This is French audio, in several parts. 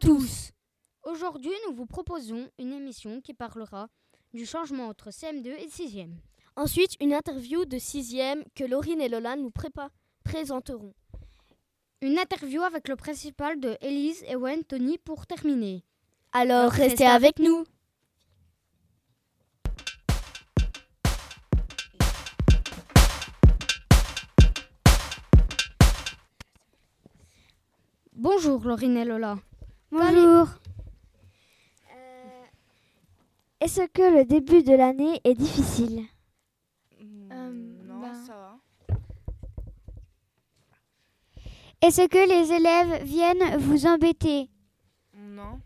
tous. Aujourd'hui, nous vous proposons une émission qui parlera du changement entre CM2 et 6e. Ensuite, une interview de 6e que Laurine et Lola nous présenteront. Une interview avec le principal de Elise, Ewen, Tony pour terminer. Alors, restez avec nous. Bonjour Laurine et Lola. Bonjour. Euh, est-ce que le début de l'année est difficile? Euh, Non, bah. ça va. Est-ce que les élèves viennent vous embêter? Non.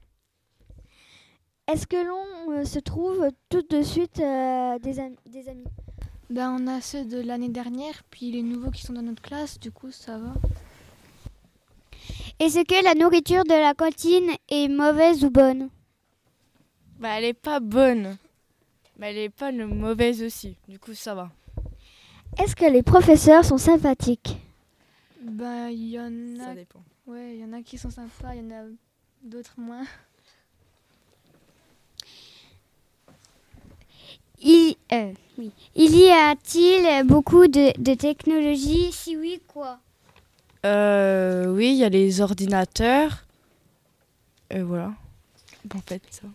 Est-ce que l'on euh, se trouve tout de suite des, des, amis? Ben, On a ceux de l'année dernière, puis les nouveaux qui sont dans notre classe, du coup ça va. Est-ce que la nourriture de la cantine est mauvaise ou bonne Bah elle est pas bonne. Mais elle est pas mauvaise aussi. Du coup ça va. Est-ce que les professeurs sont sympathiques Bah il y en a. Ça dépend. Ouais, il y en a qui sont sympas, il y en a d'autres moins. Il, euh, oui. il y a-t-il beaucoup de, de technologies Si oui, quoi? Euh, oui, il y a les ordinateurs. Et voilà. En fait, ça.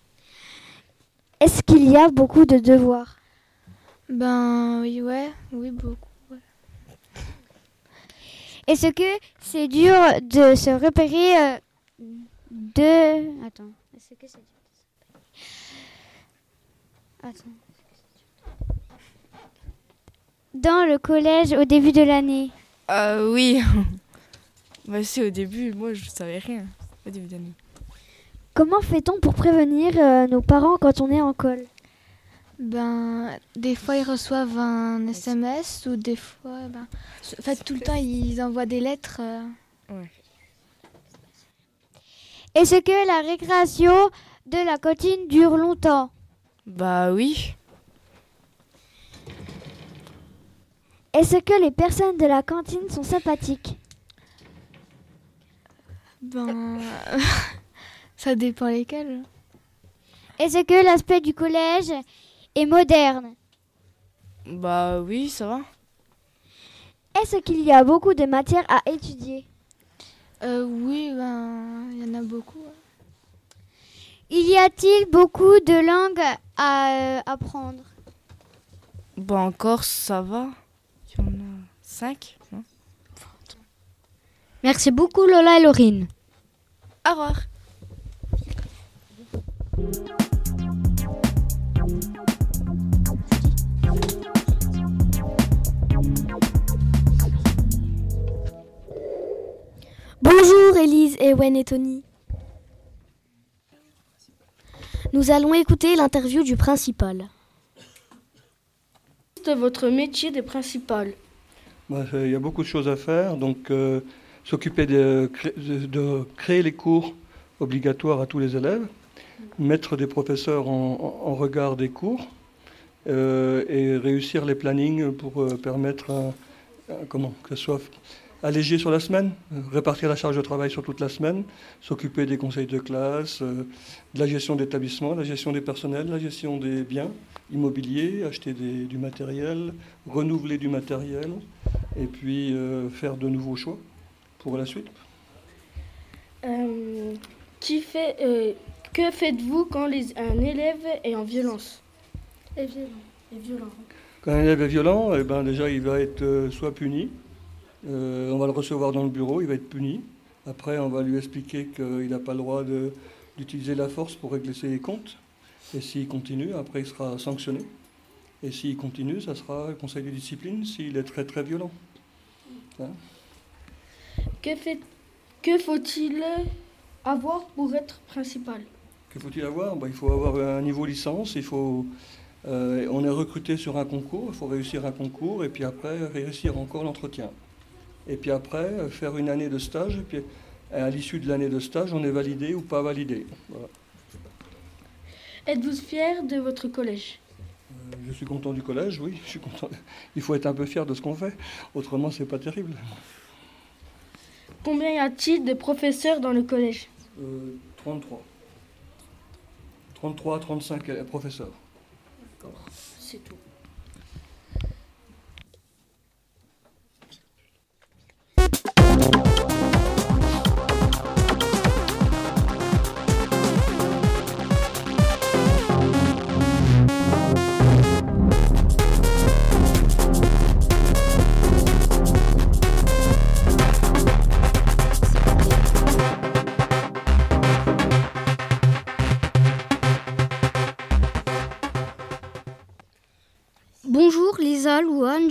Est-ce qu'il y a beaucoup de devoirs? Ben oui, ouais, oui, beaucoup. Est-ce que c'est dur de se repérer euh, de... Attends. Est-ce que c'est dur Attends. Dans le collège au début de l'année? Euh, Oui. Bah, c'est au début, moi je savais rien au début d'année. Comment fait-on pour prévenir euh, nos parents quand on est en col? Ben, des fois ils reçoivent un SMS ou des fois, ben, en fait tout le temps ils envoient des lettres. Euh. Ouais. Est-ce que la récréation de la cantine dure longtemps? Bah oui. Est-ce que les personnes de la cantine sont sympathiques? Ben, ça dépend lesquels. Est-ce que l'aspect du collège est moderne? Bah oui, ça va. Est-ce qu'il y a beaucoup de matières à étudier? Euh, Oui, ben, il y en a beaucoup. Il y a-t-il beaucoup de langues à euh, apprendre? Bah encore, ça va. Il y en a cinq, Merci beaucoup Lola et Laurine. Au revoir. Bonjour Elise, Ewen et Tony. Nous allons écouter l'interview du principal. C'est votre métier des principales. Bah, il y a beaucoup de choses à faire, donc euh, s'occuper de, créer les cours obligatoires à tous les élèves, mettre des professeurs en, regard des cours euh, et réussir les plannings pour euh, permettre comment, que ce soit allégé sur la semaine, répartir la charge de travail sur toute la semaine, s'occuper des conseils de classe, euh, de la gestion d'établissement, la gestion des personnels, la gestion des biens immobiliers, acheter du matériel, renouveler du matériel et puis faire de nouveaux choix pour la suite euh, qui fait, euh, Que faites-vous quand un élève est en violence est violent. Quand un élève est violent, eh ben déjà il va être euh, soit puni, on va le recevoir dans le bureau, il va être puni. Après, on va lui expliquer qu'il n'a pas le droit d'utiliser la force pour régler ses comptes. Et s'il continue, après, il sera sanctionné. Et s'il continue, ça sera le conseil de discipline s'il est très très violent. Hein? Que, fait, que faut-il avoir pour être principal? Que faut-il avoir? Ben, Il faut avoir un niveau licence, il faut, euh, on est recruté sur un concours, il faut réussir un concours et puis après réussir encore l'entretien. Et puis après faire une année de stage et puis à l'issue de l'année de stage, on est validé ou pas validé. Êtes-vous fier de votre collège? Euh, Je suis content du collège, oui. Je suis content. Il faut être un peu fier de ce qu'on fait. Autrement, c'est pas terrible. Combien y a-t-il de professeurs dans le collège euh, 33. 33 à 35 élèves- professeurs. C'est tout.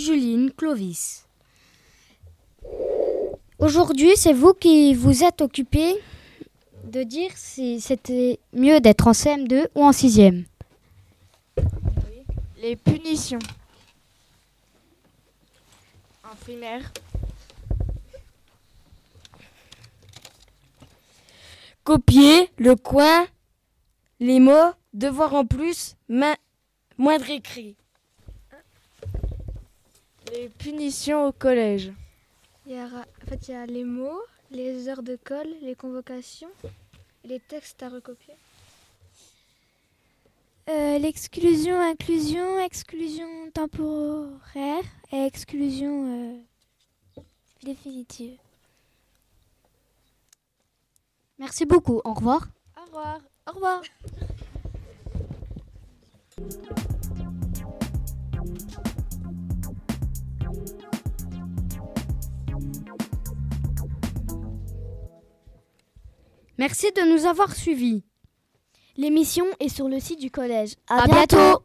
Juline, Clovis. Aujourd'hui, c'est vous qui vous êtes occupé de dire si c'était mieux d'être en CM2 ou en 6e. Les punitions. En primaire. Copier, le coin, les mots, devoir en plus, main, moindre écrit. Les punitions au collège. Il y, aura- en fait, il y a les mots, les heures de colle, les convocations, et les textes à recopier. Euh, L'exclusion, inclusion, exclusion temporaire et exclusion euh, définitive. Merci beaucoup. Au revoir. Au revoir. Au revoir. Merci de nous avoir suivis. L'émission est sur le site du collège. À, bientôt.